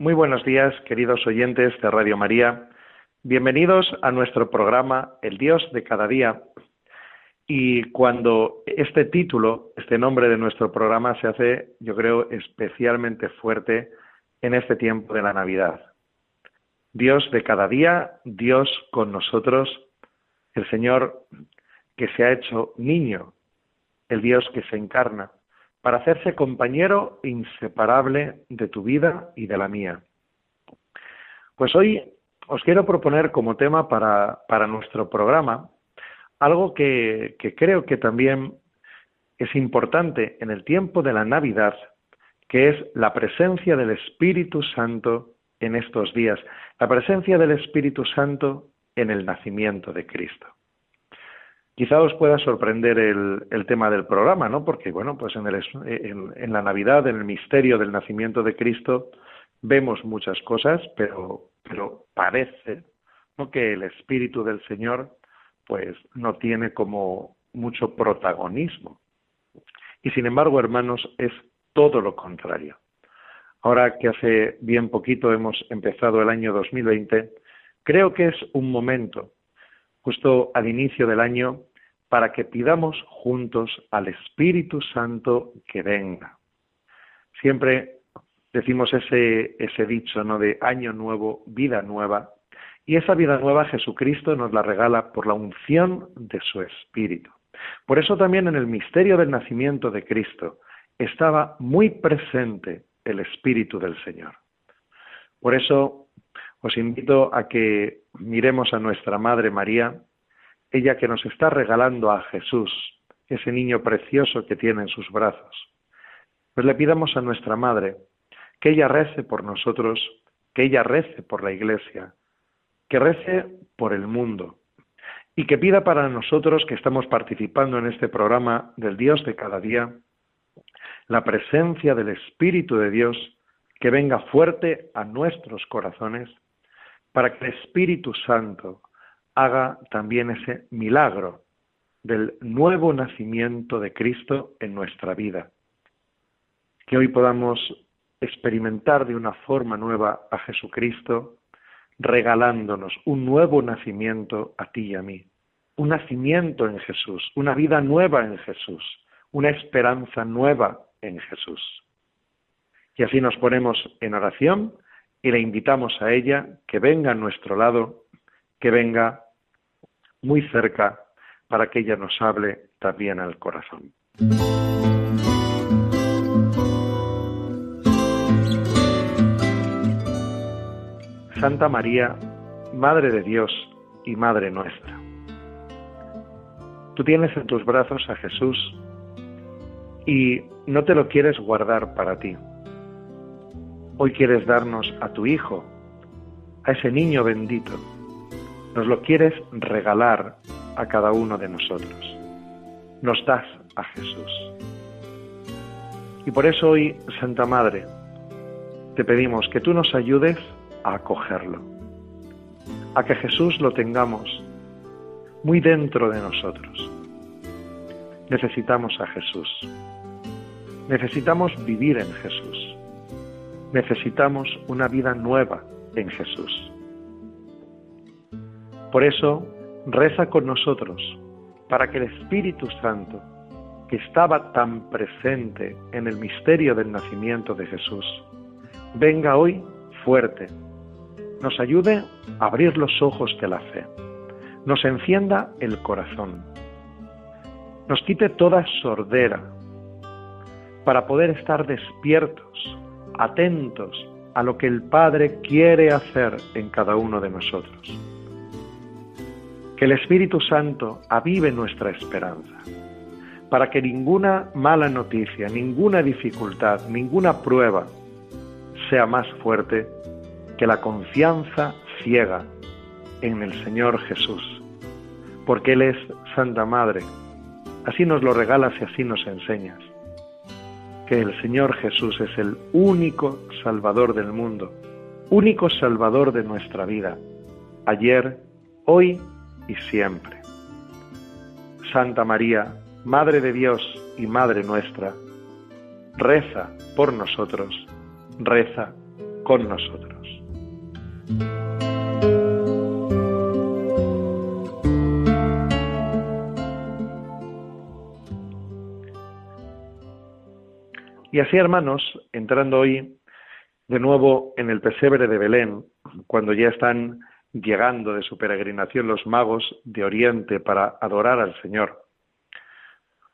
Muy buenos días, queridos oyentes de Radio María. Bienvenidos a nuestro programa El Dios de cada día. Y cuando este título, este nombre de nuestro programa se hace, yo creo, especialmente fuerte en este tiempo de la Navidad. Dios de cada día, Dios con nosotros, el Señor que se ha hecho niño, el Dios que se encarna, para hacerse compañero inseparable de tu vida y de la mía. Pues hoy os quiero proponer como tema para, para nuestro programa algo que, que creo que también es importante en el tiempo de la Navidad, que es la presencia del Espíritu Santo en estos días, la presencia del Espíritu Santo en el nacimiento de Cristo. Quizá os pueda sorprender el, tema del programa, ¿no? Porque, bueno, pues en, el, en, la Navidad, en el misterio del nacimiento de Cristo, vemos muchas cosas, pero, pero parece que el Espíritu del Señor, pues, no tiene como mucho protagonismo. Y sin embargo, hermanos, es todo lo contrario. Ahora que hace bien poquito hemos empezado el año 2020, creo que es un momento, justo al inicio del año, para que pidamos juntos al Espíritu Santo que venga. Siempre decimos ese, dicho, ¿no? De año nuevo, vida nueva. Y esa vida nueva Jesucristo nos la regala por la unción de su Espíritu. Por eso también en el misterio del nacimiento de Cristo estaba muy presente el Espíritu del Señor. Por eso os invito a que miremos a nuestra Madre María, ella que nos está regalando a Jesús, ese niño precioso que tiene en sus brazos. Pues le pidamos a nuestra Madre que ella rece por nosotros, que ella rece por la Iglesia, que rece por el mundo y que pida para nosotros que estamos participando en este programa del Dios de cada día la presencia del Espíritu de Dios que venga fuerte a nuestros corazones para que el Espíritu Santo haga también ese milagro del nuevo nacimiento de Cristo en nuestra vida. Que hoy podamos experimentar de una forma nueva a Jesucristo, regalándonos un nuevo nacimiento a ti y a mí, un nacimiento en Jesús, una vida nueva en Jesús, una esperanza nueva en Jesús. Y así nos ponemos en oración y le invitamos a ella que venga a nuestro lado, que venga muy cerca para que ella nos hable también al corazón. Santa María, Madre de Dios y Madre nuestra. Tú tienes en tus brazos a Jesús y no te lo quieres guardar para ti. Hoy quieres darnos a tu Hijo, a ese niño bendito nos lo quieres regalar a cada uno de nosotros. Nos das a Jesús. Y por eso hoy, Santa Madre, te pedimos que tú nos ayudes a acogerlo, a que Jesús lo tengamos muy dentro de nosotros. Necesitamos a Jesús. Necesitamos vivir en Jesús. Necesitamos una vida nueva en Jesús. Por eso, reza con nosotros, para que el Espíritu Santo, que estaba tan presente en el misterio del nacimiento de Jesús, venga hoy fuerte, nos ayude a abrir los ojos de la fe, nos encienda el corazón, nos quite toda sordera, para poder estar despiertos, atentos a lo que el Padre quiere hacer en cada uno de nosotros. Que el Espíritu Santo avive nuestra esperanza, para que ninguna mala noticia, ninguna dificultad, ninguna prueba sea más fuerte que la confianza ciega en el Señor Jesús, porque Él es Santa Madre. Así nos lo regalas y así nos enseñas, que el Señor Jesús es el único Salvador del mundo, único Salvador de nuestra vida, ayer, hoy y siempre. Santa María, Madre de Dios y Madre nuestra, reza por nosotros, reza con nosotros. Y así, hermanos, entrando hoy de nuevo en el pesebre de Belén, cuando ya están llegando de su peregrinación los magos de Oriente para adorar al Señor,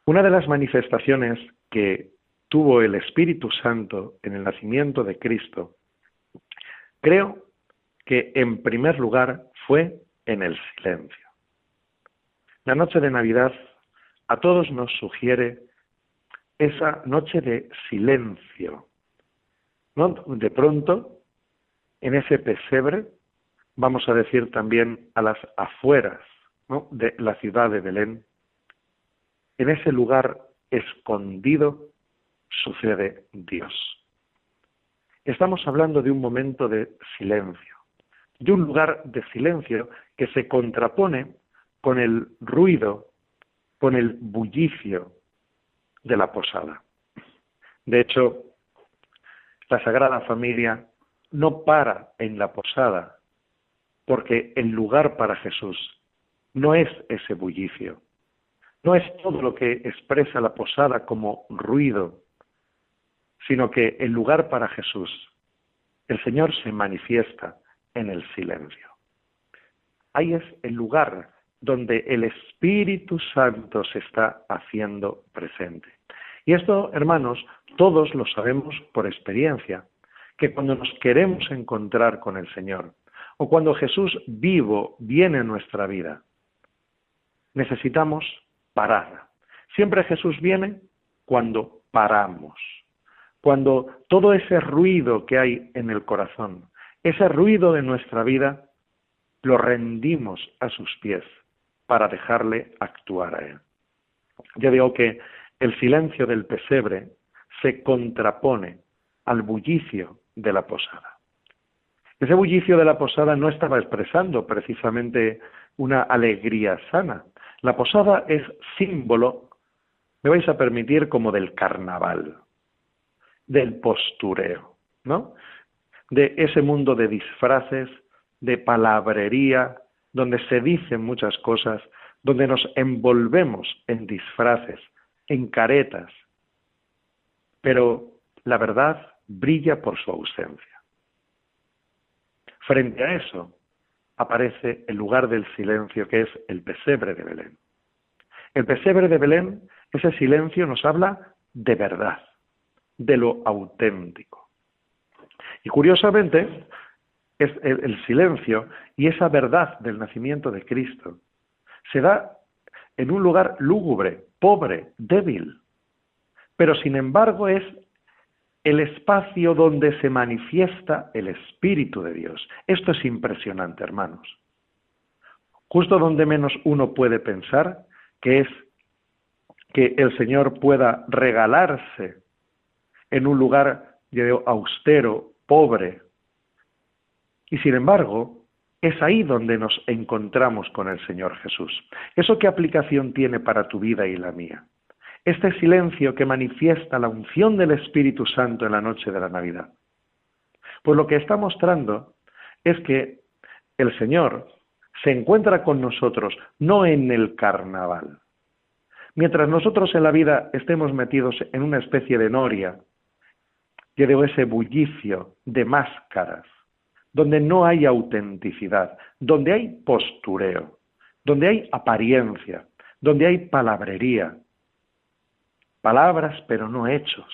una de las manifestaciones que tuvo el Espíritu Santo en el nacimiento de Cristo, creo que en primer lugar fue en el silencio. La noche de Navidad a todos nos sugiere esa noche de silencio. De pronto, en ese pesebre, vamos a decir también a las afueras de la ciudad de Belén, en ese lugar escondido sucede Dios. Estamos hablando de un momento de silencio de un lugar de silencio que se contrapone con el ruido, con el bullicio de la posada. De hecho, la Sagrada Familia no para en la posada, porque el lugar para Jesús no es ese bullicio, no es todo lo que expresa la posada como ruido, sino que el lugar para Jesús, el Señor se manifiesta en el silencio. Ahí es el lugar donde el Espíritu Santo se está haciendo presente. Y esto, hermanos, todos lo sabemos por experiencia, que cuando nos queremos encontrar con el Señor, o cuando Jesús vivo viene a nuestra vida, necesitamos parar. Siempre Jesús viene cuando paramos, cuando todo ese ruido que hay en el corazón, ese ruido de nuestra vida lo rendimos a sus pies para dejarle actuar a él. Yo digo que el silencio del pesebre se contrapone al bullicio de la posada. Ese bullicio de la posada no estaba expresando precisamente una alegría sana. La posada es símbolo, me vais a permitir, como del carnaval, del postureo, ¿no? de ese mundo de disfraces, de palabrería, donde se dicen muchas cosas, donde nos envolvemos en disfraces, en caretas, pero la verdad brilla por su ausencia. Frente a eso aparece el lugar del silencio que es el pesebre de Belén. El pesebre de Belén, ese silencio nos habla de verdad, de lo auténtico. Y curiosamente, es el, silencio y esa verdad del nacimiento de Cristo se da en un lugar lúgubre, pobre, débil, pero sin embargo es el espacio donde se manifiesta el Espíritu de Dios. Esto es impresionante, hermanos. Justo donde menos uno puede pensar que es que el Señor pueda regalarse en un lugar austero, pobre. Y sin embargo, es ahí donde nos encontramos con el Señor Jesús. ¿Eso qué aplicación tiene para tu vida y la mía? Este silencio que manifiesta la unción del Espíritu Santo en la noche de la Navidad. Pues lo que está mostrando es que el Señor se encuentra con nosotros, no en el carnaval. Mientras nosotros en la vida estemos metidos en una especie de noria, que de ese bullicio de máscaras, donde no hay autenticidad, donde hay postureo, donde hay apariencia, donde hay palabrería, palabras pero no hechos.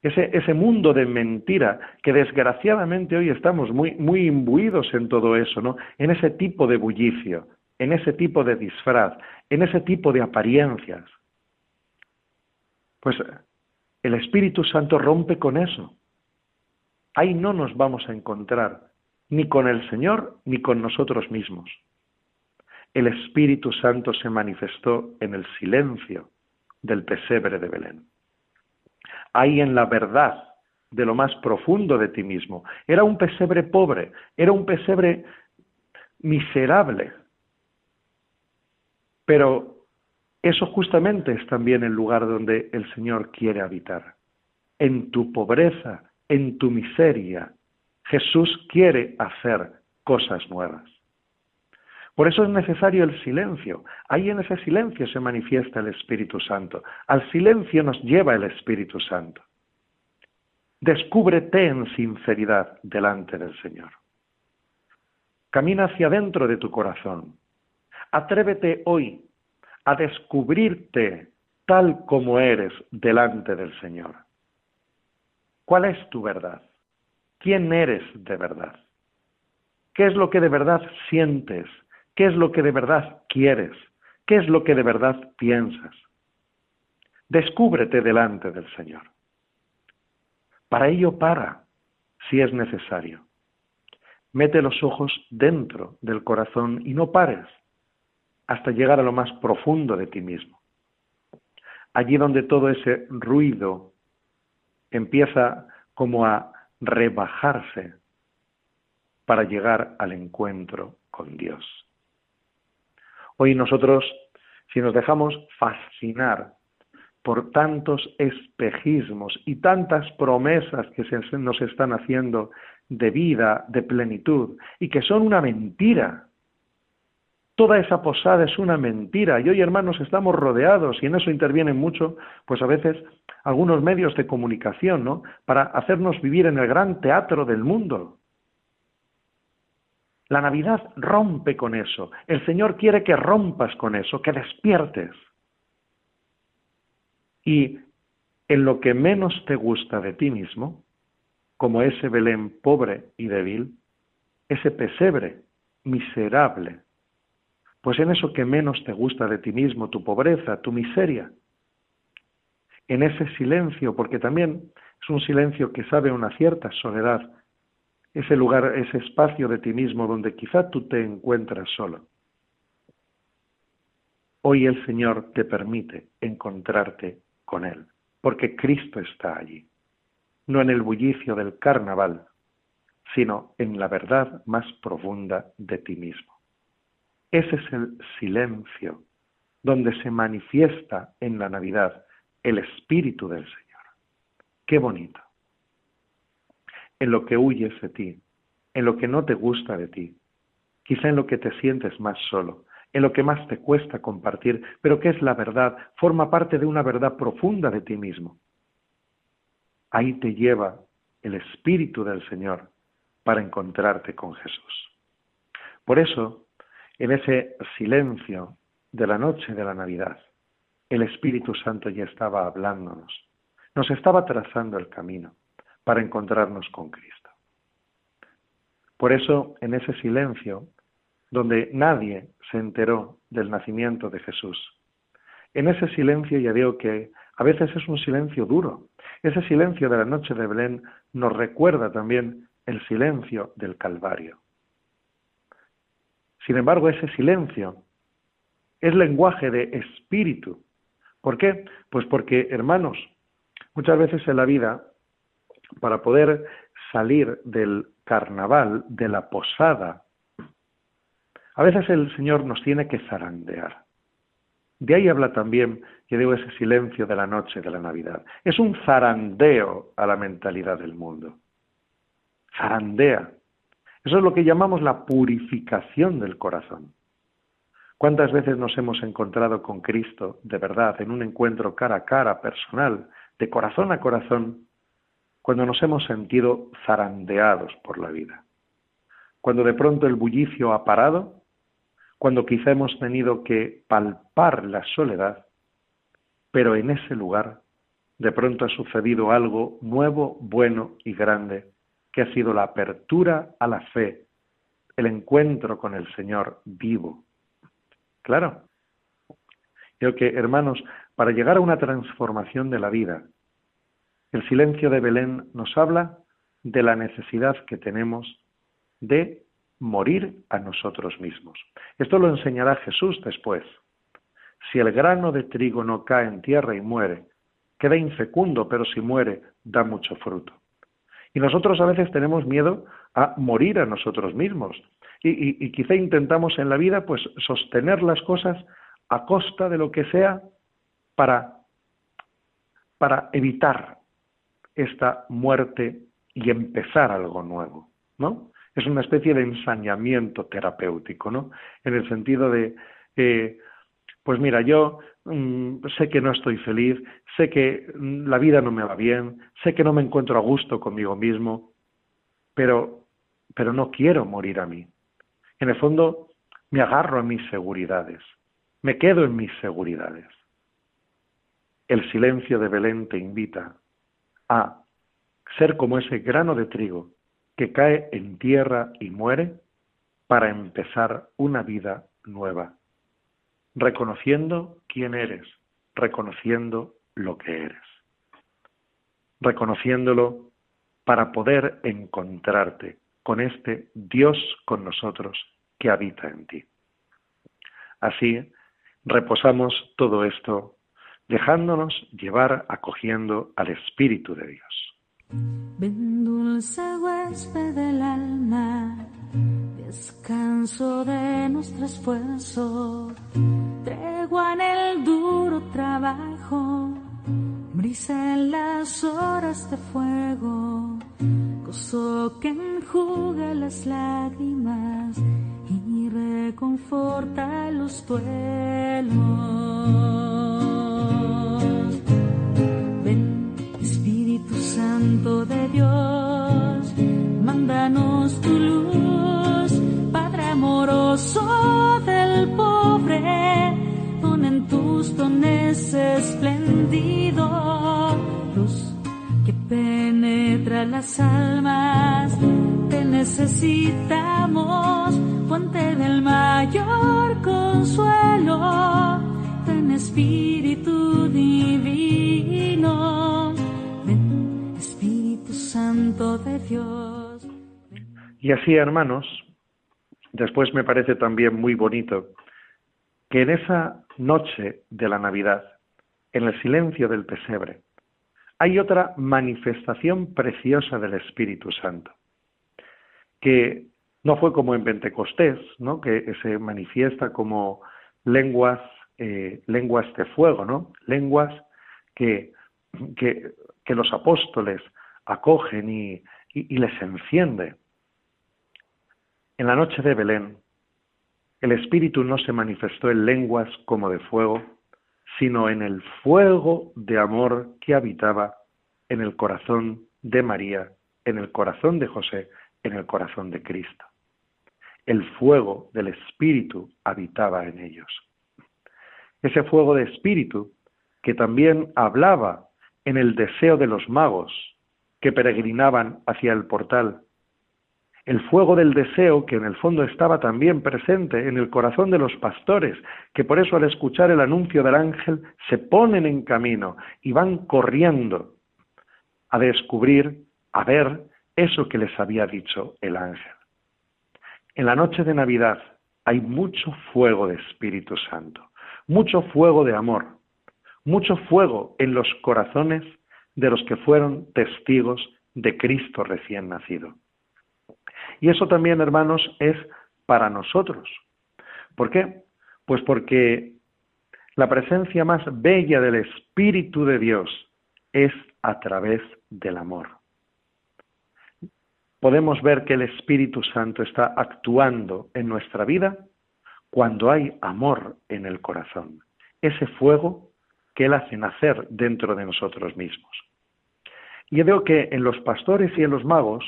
Ese, ese, mundo de mentira que desgraciadamente hoy estamos muy, muy imbuidos en todo eso, ¿no? En ese tipo de bullicio, en ese tipo de disfraz, en ese tipo de apariencias. Pues el Espíritu Santo rompe con eso. Ahí no nos vamos a encontrar ni con el Señor ni con nosotros mismos. El Espíritu Santo se manifestó en el silencio del pesebre de Belén. Ahí en la verdad de lo más profundo de ti mismo. Era un pesebre pobre, era un pesebre miserable, pero eso justamente es también el lugar donde el Señor quiere habitar. En tu pobreza, en tu miseria, Jesús quiere hacer cosas nuevas. Por eso es necesario el silencio. Ahí en ese silencio se manifiesta el Espíritu Santo. Al silencio nos lleva el Espíritu Santo. Descúbrete en sinceridad delante del Señor. Camina hacia adentro de tu corazón. Atrévete hoy a descubrirte tal como eres delante del Señor. ¿Cuál es tu verdad? ¿Quién eres de verdad? ¿Qué es lo que de verdad sientes? ¿Qué es lo que de verdad quieres? ¿Qué es lo que de verdad piensas? Descúbrete delante del Señor. Para ello para, si es necesario. Mete los ojos dentro del corazón y no pares hasta llegar a lo más profundo de ti mismo. Allí donde todo ese ruido empieza como a rebajarse para llegar al encuentro con Dios. Hoy nosotros, si nos dejamos fascinar por tantos espejismos y tantas promesas que se nos están haciendo de vida, de plenitud, y que son una mentira, Toda esa posada es una mentira y hoy, hermanos, estamos rodeados y en eso intervienen mucho, pues a veces algunos medios de comunicación, ¿no? Para hacernos vivir en el gran teatro del mundo. La Navidad rompe con eso. El Señor quiere que rompas con eso, que despiertes. Y en lo que menos te gusta de ti mismo, como ese Belén pobre y débil, ese pesebre miserable pues en eso que menos te gusta de ti mismo, tu pobreza, tu miseria. En ese silencio, porque también es un silencio que sabe una cierta soledad, ese lugar, ese espacio de ti mismo donde quizá tú te encuentras solo. Hoy el Señor te permite encontrarte con Él, porque Cristo está allí, no en el bullicio del carnaval, sino en la verdad más profunda de ti mismo. Ese es el silencio donde se manifiesta en la Navidad el Espíritu del Señor. Qué bonito. En lo que huyes de ti, en lo que no te gusta de ti, quizá en lo que te sientes más solo, en lo que más te cuesta compartir, pero que es la verdad, forma parte de una verdad profunda de ti mismo. Ahí te lleva el Espíritu del Señor para encontrarte con Jesús. Por eso, en ese silencio de la noche de la Navidad, el Espíritu Santo ya estaba hablándonos, nos estaba trazando el camino para encontrarnos con Cristo. Por eso, en ese silencio, donde nadie se enteró del nacimiento de Jesús, en ese silencio ya digo que a veces es un silencio duro. Ese silencio de la noche de Belén nos recuerda también el silencio del Calvario. Sin embargo, ese silencio es lenguaje de espíritu. ¿Por qué? Pues porque, hermanos, muchas veces en la vida, para poder salir del carnaval, de la posada, a veces el Señor nos tiene que zarandear. De ahí habla también, que digo, ese silencio de la noche de la Navidad. Es un zarandeo a la mentalidad del mundo. Zarandea Eso es lo que llamamos la purificación del corazón. ¿Cuántas veces nos hemos encontrado con Cristo de verdad en un encuentro cara a cara, personal, de corazón a corazón, cuando nos hemos sentido zarandeados por la vida? Cuando de pronto el bullicio ha parado, cuando quizá hemos tenido que palpar la soledad, pero en ese lugar de pronto ha sucedido algo nuevo, bueno y grande, que ha sido la apertura a la fe, el encuentro con el Señor vivo, Claro. Creo que, hermanos, para llegar a una transformación de la vida, el silencio de Belén nos habla de la necesidad que tenemos de morir a nosotros mismos. Esto lo enseñará Jesús después. Si el grano de trigo no cae en tierra y muere, queda infecundo, pero si muere, da mucho fruto. Y nosotros a veces tenemos miedo a morir a nosotros mismos y, quizá intentamos en la vida pues sostener las cosas a costa de lo que sea para, para evitar esta muerte y empezar algo nuevo, ¿no? Es una especie de ensañamiento terapéutico, ¿no? En el sentido de, eh, pues mira, yo mm, sé que no estoy feliz, sé que mm, la vida no me va bien, sé que no me encuentro a gusto conmigo mismo, pero, pero no quiero morir a mí. En el fondo, me agarro a mis seguridades, me quedo en mis seguridades. El silencio de Belén te invita a ser como ese grano de trigo que cae en tierra y muere para empezar una vida nueva, reconociendo quién eres, reconociendo lo que eres, reconociéndolo para poder encontrarte con este Dios con nosotros que habita en ti. Así reposamos todo esto dejándonos llevar acogiendo al Espíritu de Dios. Ven dulce huésped del alma, descanso de nuestro esfuerzo, tregua en el duro trabajo, brisa en las horas de fuego gozo que enjuga las lágrimas y reconforta los duelos. Santo de Dios, mándanos tu luz, Padre amoroso del pobre, don en tus dones esplendido, luz penetra las almas, te necesitamos, fuente del mayor consuelo, ten Espíritu Divino, Santo de Dios. Y así, hermanos, después me parece también muy bonito que en esa noche de la Navidad, en el silencio del pesebre, hay otra manifestación preciosa del Espíritu Santo, que no fue como en Pentecostés, ¿no? que se manifiesta como lenguas, eh, lenguas de fuego, ¿no? lenguas que, que, los apóstoles acogen y, les enciende. En la noche de Belén, el Espíritu no se manifestó en lenguas como de fuego, sino en el fuego de amor que habitaba en el corazón de María, en el corazón de José, en el corazón de Cristo. El fuego del Espíritu habitaba en ellos. Ese fuego de Espíritu que también hablaba en el deseo de los magos que peregrinaban hacia el portal el fuego del deseo que en el fondo estaba también presente en el corazón de los pastores, que por eso al escuchar el anuncio del ángel se ponen en camino y van corriendo a descubrir, a ver eso que les había dicho el ángel. En la noche de Navidad hay mucho fuego de Espíritu Santo, mucho fuego de amor, mucho fuego en los corazones de los que fueron testigos de Cristo recién nacido. Y eso también, hermanos, es para nosotros. ¿Por qué? Pues porque la presencia más bella del Espíritu de Dios es a través del amor. podemos ver que el Espíritu Santo está actuando en nuestra vida cuando hay amor en el corazón, ese fuego que Él hace nacer dentro de nosotros mismos. Y yo veo que en los pastores y en los magos,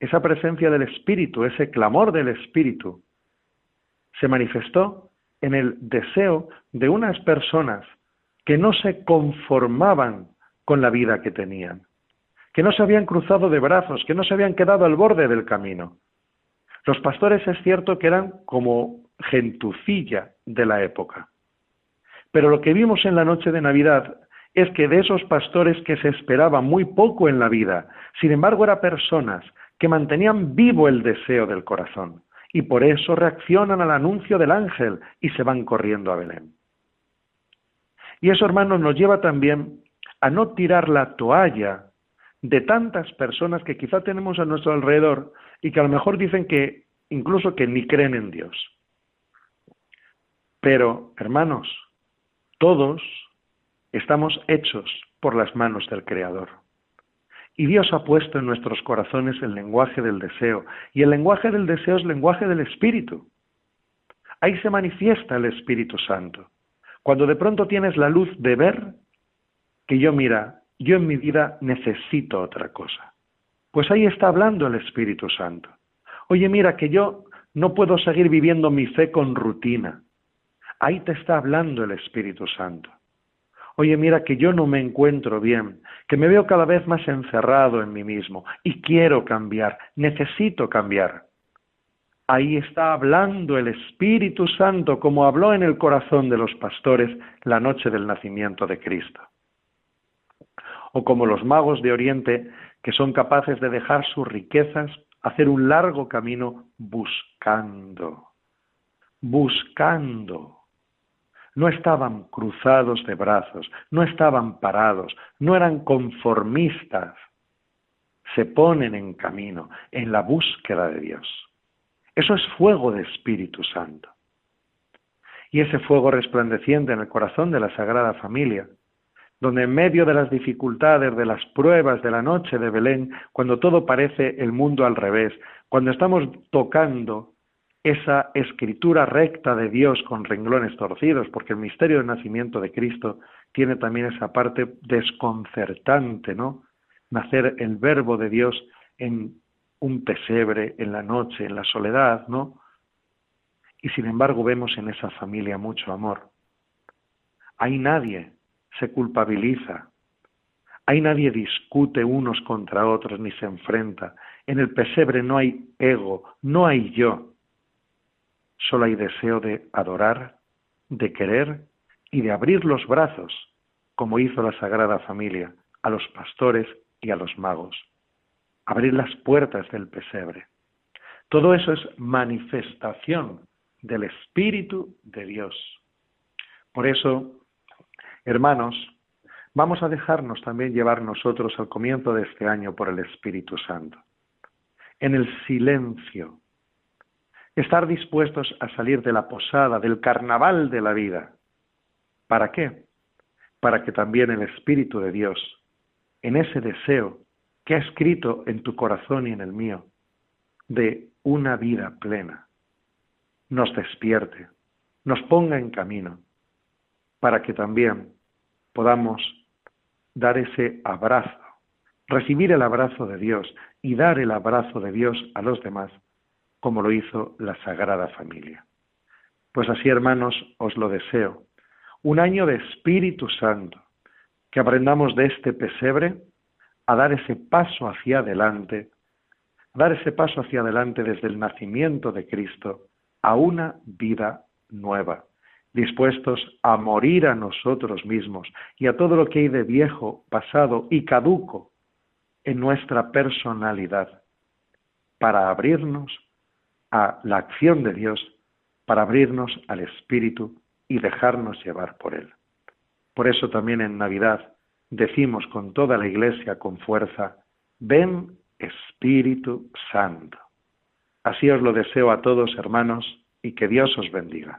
esa presencia del Espíritu, ese clamor del Espíritu, se manifestó en el deseo de unas personas que no se conformaban con la vida que tenían, que no se habían cruzado de brazos, que no se habían quedado al borde del camino. Los pastores es cierto que eran como gentucilla de la época. Pero lo que vimos en la noche de Navidad es que de esos pastores que se esperaba muy poco en la vida, sin embargo eran personas que mantenían vivo el deseo del corazón y por eso reaccionan al anuncio del ángel y se van corriendo a Belén. Y eso, hermanos, nos lleva también a no tirar la toalla de tantas personas que quizá tenemos a nuestro alrededor y que a lo mejor dicen que incluso que ni creen en Dios. Pero, hermanos, todos estamos hechos por las manos del Creador. Y Dios ha puesto en nuestros corazones el lenguaje del deseo. Y el lenguaje del deseo es lenguaje del Espíritu. Ahí se manifiesta el Espíritu Santo. Cuando de pronto tienes la luz de ver que yo mira, yo en mi vida necesito otra cosa. Pues ahí está hablando el Espíritu Santo. Oye, mira que yo no puedo seguir viviendo mi fe con rutina. Ahí te está hablando el Espíritu Santo. Oye, mira que yo no me encuentro bien, que me veo cada vez más encerrado en mí mismo y quiero cambiar, necesito cambiar. Ahí está hablando el Espíritu Santo como habló en el corazón de los pastores la noche del nacimiento de Cristo o como los magos de Oriente que son capaces de dejar sus riquezas, hacer un largo camino buscando, buscando. No estaban cruzados de brazos, no estaban parados, no eran conformistas. Se ponen en camino, en la búsqueda de Dios. Eso es fuego de Espíritu Santo. Y ese fuego resplandeciente en el corazón de la Sagrada Familia donde en medio de las dificultades, de las pruebas de la noche de Belén, cuando todo parece el mundo al revés, cuando estamos tocando esa escritura recta de Dios con renglones torcidos, porque el misterio del nacimiento de Cristo tiene también esa parte desconcertante, ¿no? Nacer el verbo de Dios en un pesebre, en la noche, en la soledad, ¿no? Y sin embargo vemos en esa familia mucho amor. Hay nadie se culpabiliza. Ahí nadie discute unos contra otros ni se enfrenta. En el pesebre no hay ego, no hay yo. Solo hay deseo de adorar, de querer y de abrir los brazos, como hizo la Sagrada Familia, a los pastores y a los magos. Abrir las puertas del pesebre. Todo eso es manifestación del Espíritu de Dios. Por eso Hermanos, vamos a dejarnos también llevar nosotros al comienzo de este año por el Espíritu Santo. En el silencio. Estar dispuestos a salir de la posada, del carnaval de la vida. ¿Para qué? Para que también el Espíritu de Dios, en ese deseo que ha escrito en tu corazón y en el mío, de una vida plena, nos despierte, nos ponga en camino, para que también podamos dar ese abrazo, recibir el abrazo de Dios y dar el abrazo de Dios a los demás, como lo hizo la Sagrada Familia. Pues así, hermanos, os lo deseo. Un año de Espíritu Santo, que aprendamos de este pesebre a dar ese paso hacia adelante, dar ese paso hacia adelante desde el nacimiento de Cristo a una vida nueva dispuestos a morir a nosotros mismos y a todo lo que hay de viejo, pasado y caduco en nuestra personalidad, para abrirnos a la acción de Dios, para abrirnos al Espíritu y dejarnos llevar por Él. Por eso también en Navidad decimos con toda la Iglesia con fuerza, ven Espíritu Santo. Así os lo deseo a todos, hermanos, y que Dios os bendiga.